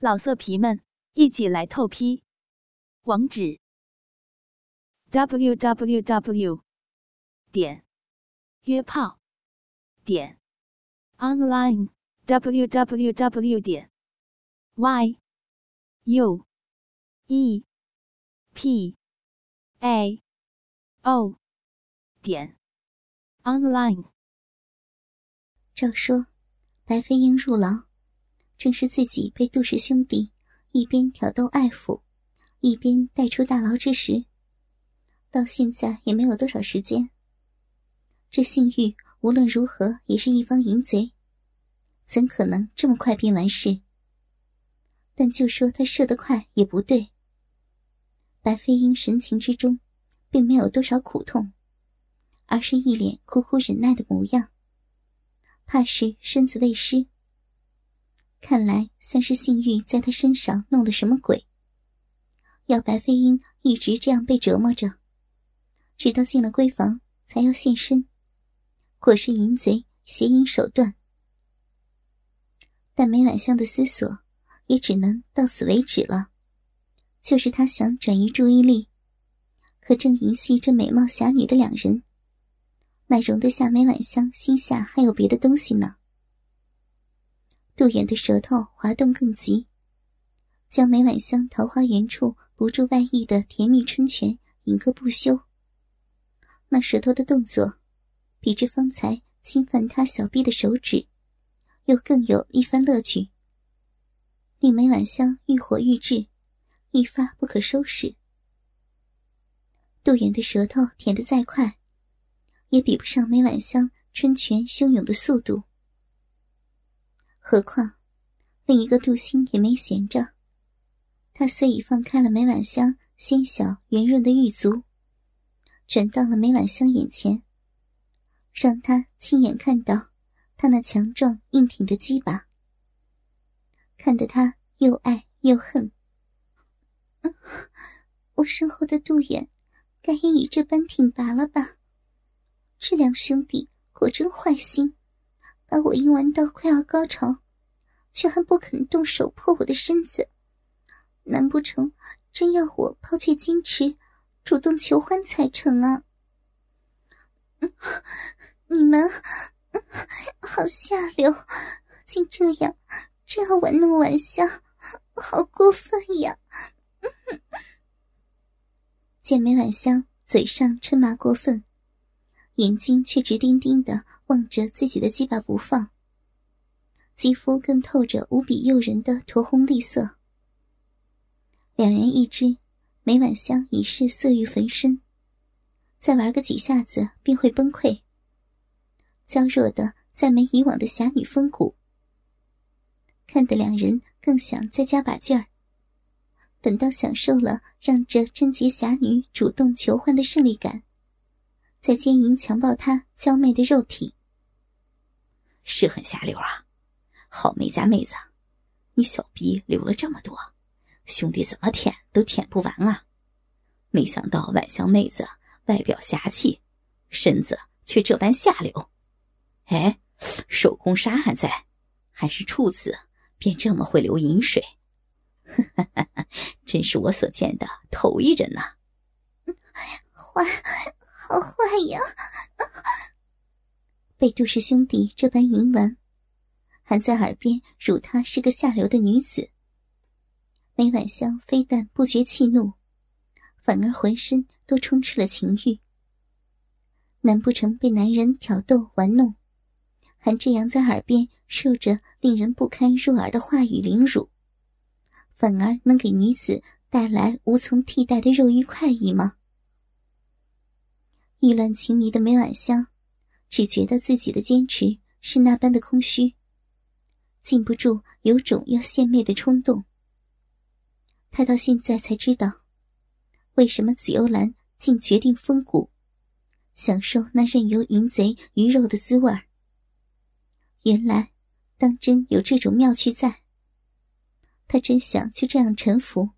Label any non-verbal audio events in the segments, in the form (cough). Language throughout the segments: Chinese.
老色皮们，一起来透批！网址：w w w 点约炮点 online w w w 点 y u e p a o 点 online。照说，白飞鹰入牢。正是自己被杜氏兄弟一边挑逗爱抚，一边带出大牢之时。到现在也没有多少时间。这性欲无论如何也是一方淫贼，怎可能这么快便完事？但就说他射得快也不对。白飞鹰神情之中，并没有多少苦痛，而是一脸苦苦忍耐的模样，怕是身子未湿。看来像是性欲在他身上弄了什么鬼，要白飞鹰一直这样被折磨着，直到进了闺房才要现身，果是淫贼邪淫手段。但梅婉香的思索也只能到此为止了，就是他想转移注意力，可正淫戏这美貌侠女的两人，哪容得下梅婉香心下还有别的东西呢？杜远的舌头滑动更急，将梅婉香桃花源处不住外溢的甜蜜春泉引个不休。那舌头的动作，比之方才侵犯他小臂的手指，又更有一番乐趣，令梅婉香欲火欲炽，一发不可收拾。杜远的舌头舔得再快，也比不上梅婉香春泉汹涌的速度。何况，另一个杜兴也没闲着。他虽已放开了梅婉香纤小圆润的玉足，转到了梅婉香眼前，让他亲眼看到他那强壮硬挺的鸡巴，看得他又爱又恨。我身后的杜远，该也已这般挺拔了吧？这两兄弟果真坏心。把我硬玩到快要高潮，却还不肯动手破我的身子，难不成真要我抛却矜持，主动求欢才成啊？(laughs) 你们好下流，竟这样这样玩弄晚香，好过分呀！见梅晚香嘴上春麻过分。眼睛却直盯盯的望着自己的鸡巴不放，肌肤更透着无比诱人的酡红丽色。两人一知梅婉香已是色欲焚身，再玩个几下子便会崩溃，娇弱的再没以往的侠女风骨，看得两人更想再加把劲儿。等到享受了让这贞洁侠女主动求欢的胜利感。在奸淫强暴她娇媚的肉体，是很下流啊！好美家妹子，你小逼流了这么多，兄弟怎么舔都舔不完啊！没想到晚香妹子外表侠气，身子却这般下流。哎，手工沙还在，还是处子便这么会流淫水？(laughs) 真是我所见的头一人呐！坏！好坏呀！被杜氏兄弟这般淫玩，还在耳边辱她是个下流的女子。梅婉香非但不觉气怒，反而浑身都充斥了情欲。难不成被男人挑逗玩弄，还这样在耳边受着令人不堪入耳的话语凌辱，反而能给女子带来无从替代的肉欲快意吗？意乱情迷的梅婉香，只觉得自己的坚持是那般的空虚，禁不住有种要献媚的冲动。他到现在才知道，为什么紫幽兰竟决定封谷，享受那任由淫贼鱼肉的滋味原来，当真有这种妙趣在。他真想就这样臣服，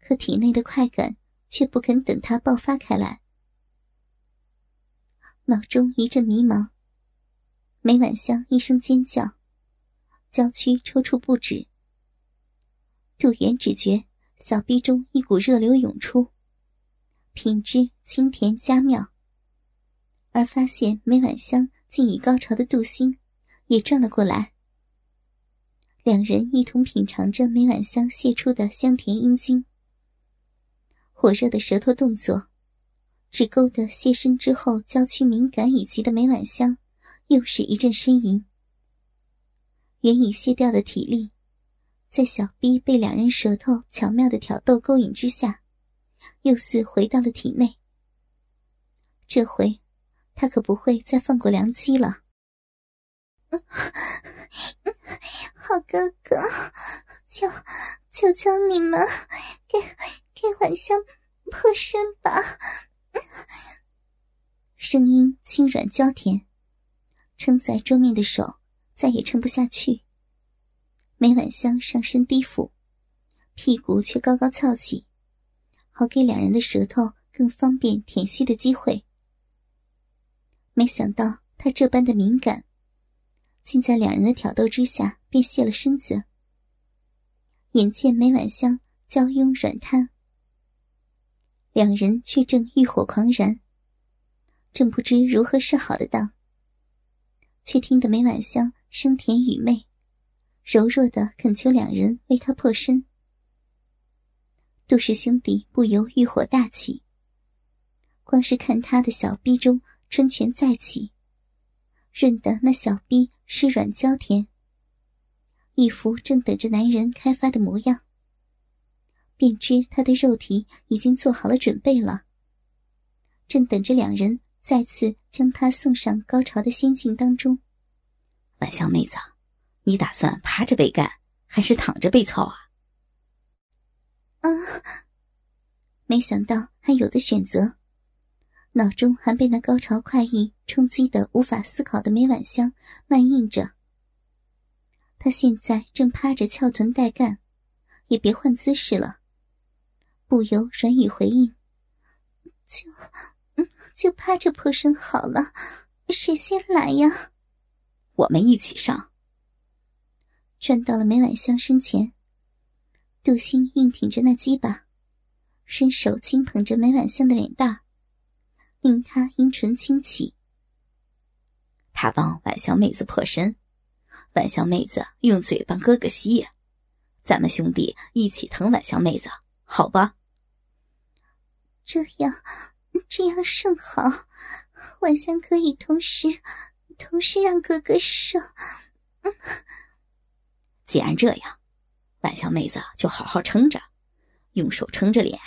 可体内的快感却不肯等他爆发开来。脑中一阵迷茫，梅婉香一声尖叫，娇躯抽搐不止，杜远只觉小臂中一股热流涌出，品质清甜佳妙。而发现每晚香竟已高潮的杜兴，也转了过来。两人一同品尝着每晚香泄出的香甜阴茎，火热的舌头动作，只勾得泄身之后娇躯敏感以及的每晚香，又是一阵呻吟。原已卸掉的体力，在小臂被两人舌头巧妙的挑逗勾引之下，又似回到了体内。这回。他可不会再放过良机了。(laughs) 好哥哥，求求求你们，给给晚香破身吧！(laughs) 声音轻软娇甜，撑在桌面的手再也撑不下去。梅晚香上身低俯，屁股却高高翘起，好给两人的舌头更方便舔吸的机会。没想到他这般的敏感，竟在两人的挑逗之下便卸了身子。眼见梅晚香娇慵软瘫，两人却正欲火狂燃，正不知如何是好的当，却听得梅晚香声甜语媚，柔弱的恳求两人为他破身。杜氏兄弟不由欲火大起，光是看他的小臂中。春泉再起，润得那小臂湿软娇甜，一副正等着男人开发的模样。便知他的肉体已经做好了准备了，正等着两人再次将他送上高潮的仙境当中。晚香妹子，你打算趴着被干，还是躺着被操啊？啊！没想到还有的选择。脑中还被那高潮快意冲击的无法思考的梅晚香漫映着。他现在正趴着翘臀待干，也别换姿势了，不由软语回应：“就，就趴着破身好了，谁先来呀？”我们一起上。转到了梅婉香身前，杜兴硬挺着那鸡巴，伸手轻捧着梅婉香的脸蛋。令他阴唇轻启，他帮晚香妹子破身，晚香妹子用嘴帮哥哥吸，咱们兄弟一起疼晚香妹子，好吧？这样，这样甚好，晚香可以同时，同时让哥哥受。既然这样，晚香妹子就好好撑着，用手撑着脸，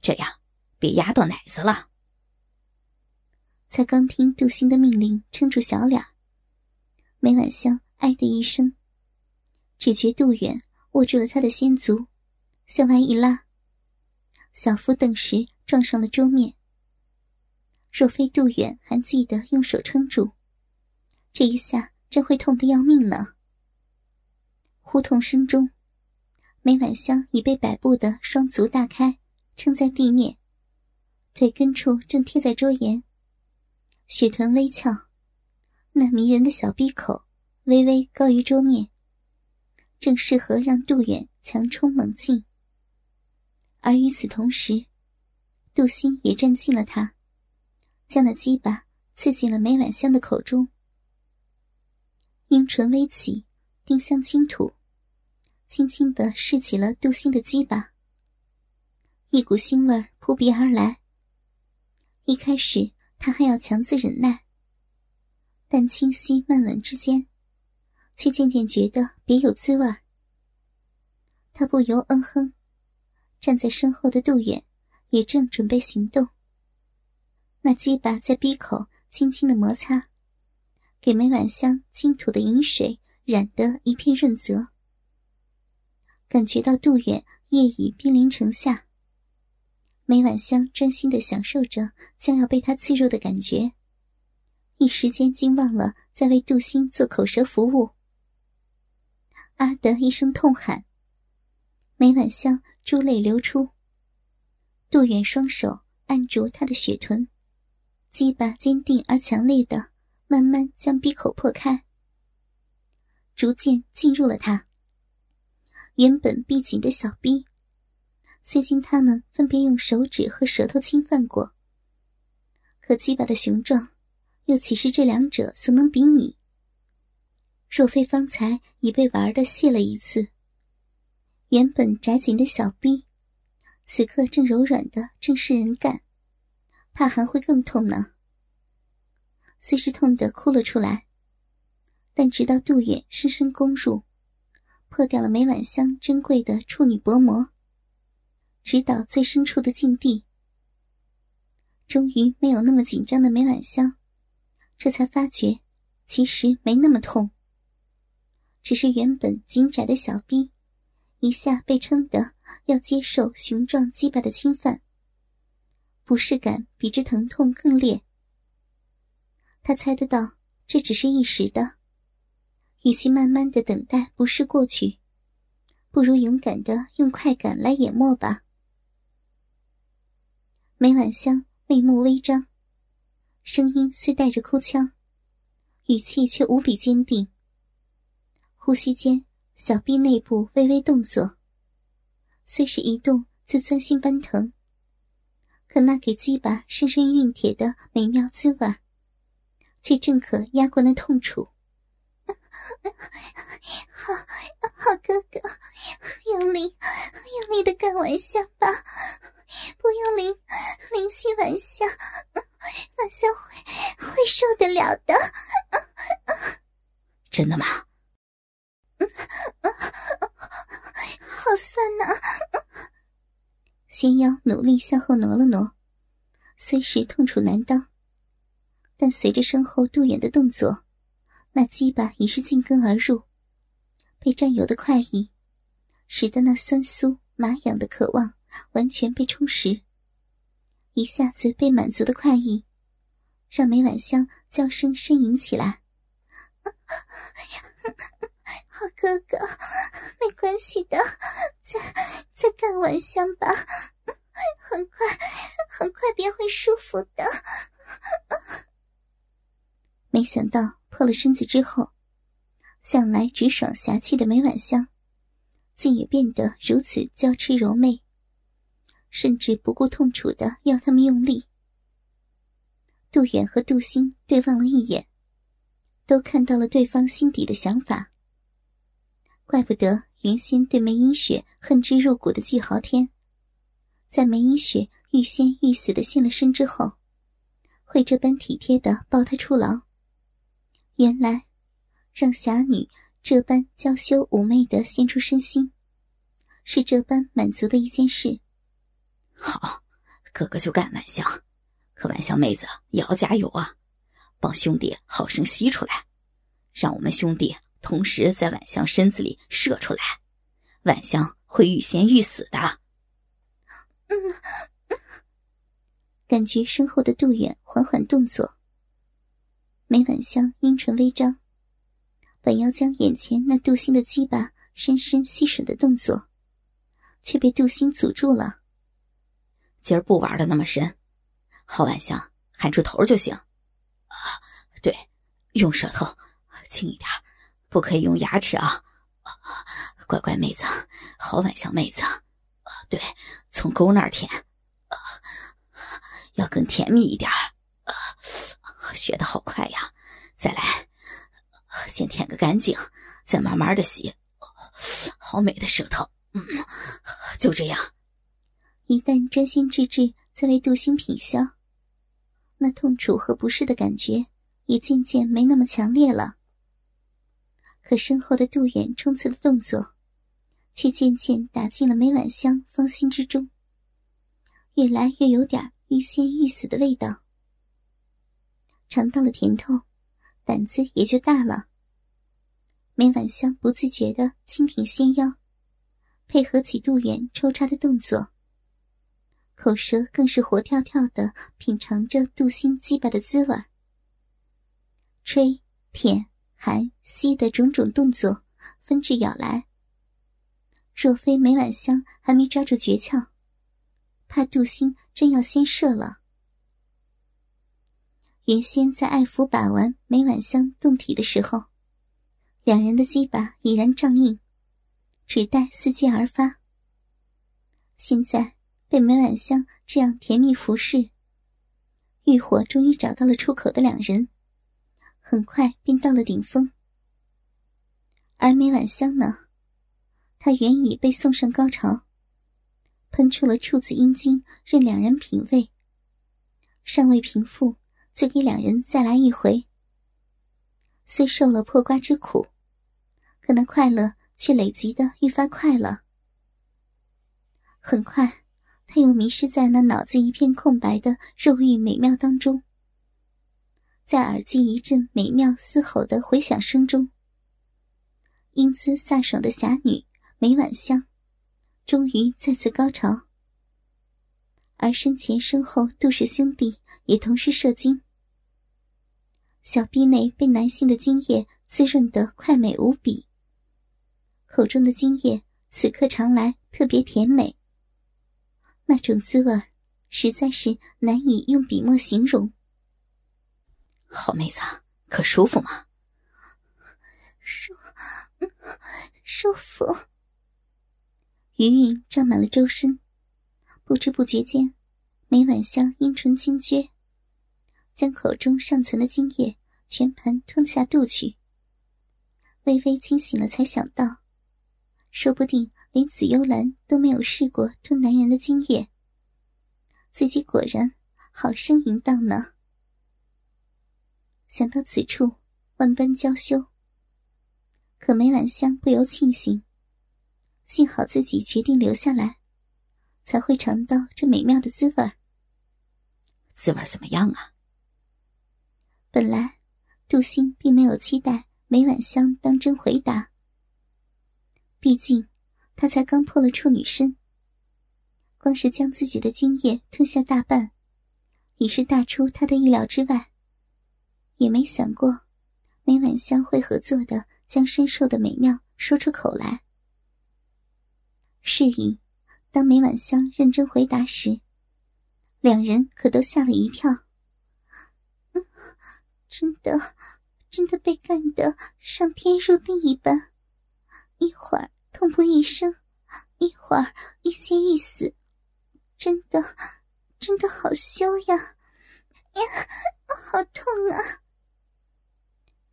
这样别压到奶子了。才刚听杜兴的命令，撑住小脸，梅晚香“哎”的一声，只觉杜远握住了他的仙足，向外一拉，小腹顿时撞上了桌面。若非杜远还记得用手撑住，这一下真会痛得要命呢。呼痛声中，梅婉香已被摆布的双足大开，撑在地面，腿根处正贴在桌沿。雪臀微翘，那迷人的小闭口微微高于桌面，正适合让杜远强冲猛进。而与此同时，杜心也站近了他，将那鸡巴刺进了梅婉香的口中。樱唇微起，丁香轻吐，轻轻的拭起了杜心的鸡巴。一股腥味扑鼻而来。一开始。他还要强自忍耐，但清晰慢稳之间，却渐渐觉得别有滋味他不由嗯哼，站在身后的杜远也正准备行动。那鸡巴在鼻口轻轻的摩擦，给梅婉香倾吐的饮水染得一片润泽。感觉到杜远夜已濒临城下。梅婉香专心的享受着将要被他刺入的感觉，一时间竟忘了在为杜兴做口舌服务。啊的一声痛喊，梅婉香珠泪流出。杜远双手按住她的雪臀，鸡巴坚定而强烈的慢慢将闭口破开，逐渐进入了她。原本闭紧的小臂，虽经他们分别用手指和舌头侵犯过，可鸡巴的雄壮，又岂是这两者所能比拟？若非方才已被玩的泄了一次，原本窄紧的小臂，此刻正柔软的正是人干，怕还会更痛呢。虽是痛得哭了出来，但直到杜远深深攻入，破掉了每晚香珍贵的处女薄膜，直捣最深处的禁地，终于没有那么紧张的每晚香，这才发觉其实没那么痛。只是原本紧窄的小臂，一下被撑得要接受雄壮鸡巴的侵犯，不适感比之疼痛更烈。他猜得到这只是一时的，与其慢慢的等待不适过去，不如勇敢的用快感来淹没吧。梅婉香眉目微张，声音虽带着哭腔，语气却无比坚定。呼吸间，小臂内部微微动作，虽是一动自钻心般疼，可那给鸡巴深深运铁的美妙滋味，却正可压过那痛楚。好，好哥哥，用力，用力的干完下吧，不用淋淋洗晚香，晚香会会受得了的。(laughs) 真的吗？(laughs) 好酸呐！纤腰努力向后挪了挪，虽是痛楚难当，但随着身后杜远的动作，那鸡巴已是进根而入，被占有的快意，使得那酸酥麻痒的渴望完全被充实，一下子被满足的快意，让梅婉香娇声呻吟起来。好哥哥，没关系的，再再干晚香吧，很快很快便会舒服的。没想到破了身子之后，向来直爽侠气的梅婉香，竟也变得如此娇痴柔媚，甚至不顾痛楚的要他们用力。杜远和杜兴对望了一眼，都看到了对方心底的想法。怪不得原先对梅英雪恨之入骨的季豪天，在梅英雪欲仙欲死的现了身之后，会这般体贴的抱她出牢。原来，让侠女这般娇羞妩媚的献出身心，是这般满足的一件事。好，哥哥就干晚香，可晚香妹子也要加油啊，帮兄弟好生吸出来，让我们兄弟。同时在晚香身子里射出来，晚香会欲仙欲死的。嗯，感觉身后的杜远缓缓动作，梅晚香阴唇微张，本要将眼前那杜兴的鸡巴深深吸吮的动作，却被杜兴阻住了。今儿不玩的那么深，好晚香含住头就行。啊，对，用舌头轻一点。不可以用牙齿啊！乖乖妹子，好晚香妹子，对，从沟那儿舔，要更甜蜜一点学的好快呀！再来，先舔个干净，再慢慢的洗。好美的舌头，嗯，就这样。一旦专心致志在为杜兴品香，那痛楚和不适的感觉也渐渐没那么强烈了。可身后的杜远冲刺的动作，却渐渐打进了梅婉香芳心之中，越来越有点欲仙欲死的味道。尝到了甜头，胆子也就大了。梅婉香不自觉的轻挺纤腰，配合起杜远抽插的动作，口舌更是活跳跳的品尝着杜心鸡巴的滋味吹舔。含吸的种种动作纷至咬来，若非梅婉香还没抓住诀窍，怕杜兴真要先射了。原先在爱抚把玩梅婉香动体的时候，两人的鸡巴已然胀硬，只待伺机而发。现在被梅婉香这样甜蜜服侍，欲火终于找到了出口的两人，很快便到了顶峰。而梅婉香呢，她原已被送上高潮，喷出了处子阴茎，任两人品味。尚未平复，就给两人再来一回。虽受了破瓜之苦，可那快乐却累积的愈发快了。很快，他又迷失在那脑子一片空白的肉欲美妙当中，在耳机一阵美妙嘶吼的回响声中，英姿飒爽的侠女梅婉香，终于再次高潮。而身前身后杜氏兄弟也同时射精，小臂内被男性的精液滋润得快美无比，口中的精液此刻尝来特别甜美，那种滋味实在是难以用笔墨形容。好妹子，可舒服吗？舒，舒服。余韵胀满了周身。不知不觉间，梅婉香阴唇轻撅，将口中尚存的精液全盘吞下肚去。微微清醒了，才想到，说不定连紫幽兰都没有试过吞男人的精液，自己果然好生淫荡呢。想到此处，万般娇羞。可梅婉香不由庆幸，幸好自己决定留下来。才会尝到这美妙的滋味滋味怎么样啊？本来杜兴并没有期待梅婉香当真回答，毕竟他才刚破了处女身，光是将自己的精液吞下大半，已是大出他的意料之外。也没想过梅婉香会合作的将深受的美妙说出口来。是以。当梅婉香认真回答时，两人可都吓了一跳。真的，真的被干得上天入地一般，一会儿痛不欲生，一会儿欲仙欲死，真的，真的好羞呀！呀，好痛啊！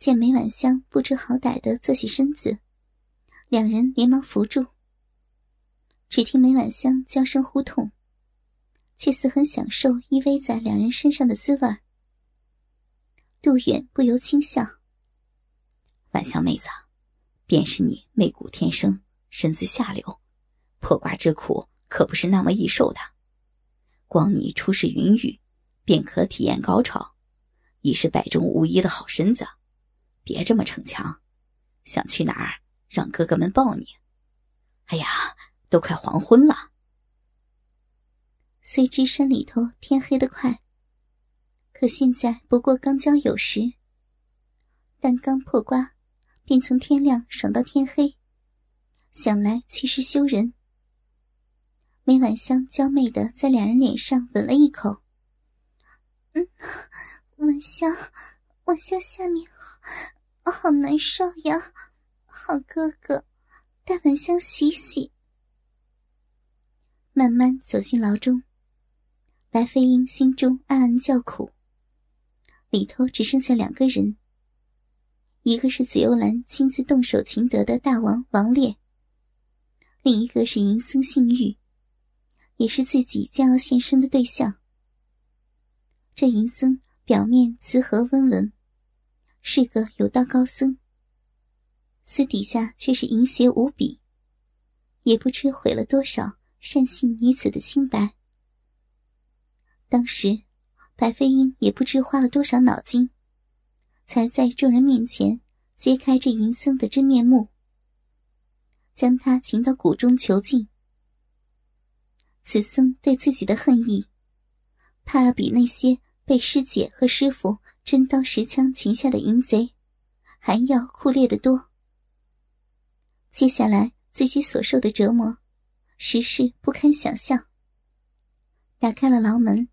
见梅婉香不知好歹的坐起身子，两人连忙扶住。只听梅婉香娇声呼痛，却似很享受依偎在两人身上的滋味。杜远不由轻笑：“婉香妹子，便是你媚骨天生，身子下流，破瓜之苦可不是那么易受的。光你出世云雨，便可体验高潮，已是百中无一的好身子。别这么逞强，想去哪儿，让哥哥们抱你。哎呀！”都快黄昏了，虽知山里头天黑得快，可现在不过刚交酉时，但刚破瓜，便从天亮爽到天黑，想来却是羞人。梅晚香娇媚的在两人脸上吻了一口，嗯，晚香，晚香下面我，好难受呀，好哥哥，带晚香洗洗。慢慢走进牢中，白飞鹰心中暗暗叫苦。里头只剩下两个人，一个是紫幽兰亲自动手擒得的大王王烈，另一个是银僧信玉，也是自己将要现身的对象。这银僧表面慈和温文，是个有道高僧，私底下却是淫邪无比，也不知毁了多少。善信女子的清白。当时，白飞鹰也不知花了多少脑筋，才在众人面前揭开这淫僧的真面目，将他擒到谷中囚禁。此僧对自己的恨意，怕要比那些被师姐和师傅真刀实枪擒下的淫贼，还要酷烈的多。接下来自己所受的折磨。实是不堪想象。打开了牢门，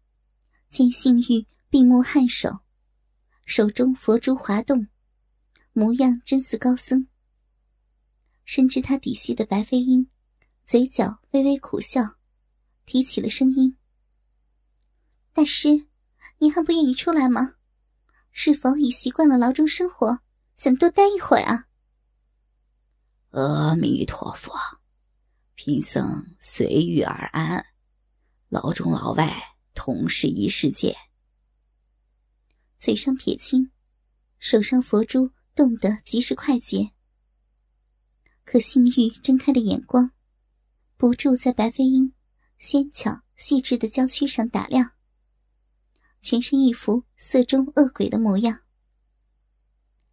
见性欲闭目颔首，手中佛珠滑动，模样真似高僧。深知他底细的白飞鹰，嘴角微微苦笑，提起了声音：“大师，您还不愿意出来吗？是否已习惯了牢中生活，想多待一会儿啊？”阿弥陀佛，贫僧随遇而安，牢中牢外同是一世界。嘴上撇清，手上佛珠动得极是快捷。可性欲睁开的眼光，不住在白飞鹰纤巧细致的娇躯上打量，全是一副色中恶鬼的模样。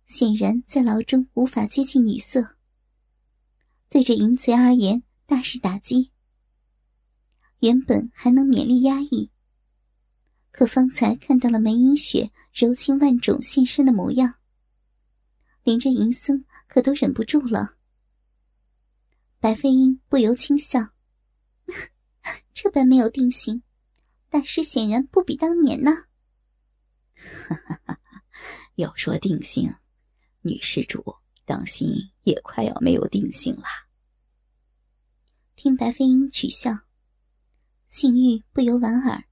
显然在牢中无法接近女色，对着淫贼而言大是打击。原本还能勉力压抑，可方才看到了梅英雪柔情万种现身的模样，连着银僧可都忍不住了。白飞鹰不由轻笑：“ (laughs) 这般没有定性，大师显然不比当年呢。(laughs) ”要说定性，女施主当心也快要没有定性了。听白飞鹰取笑，性欲不由莞尔。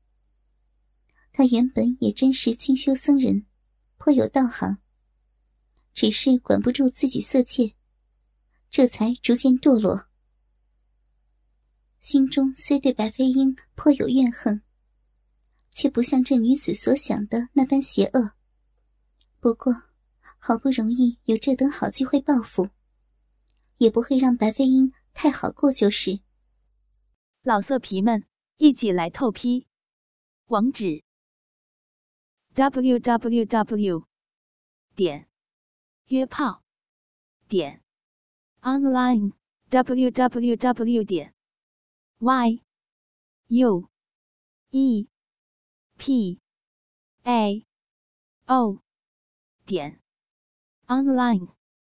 他原本也真是清修僧人，颇有道行，只是管不住自己色戒。这才逐渐堕落，心中虽对白飞鹰颇有怨恨，却不像这女子所想的那般邪恶。不过，好不容易有这等好机会报复，也不会让白飞鹰太好过就是。老色皮们，一起来透批，网址：w w w. 点约炮点。online www 点 y u e p a o 点 online。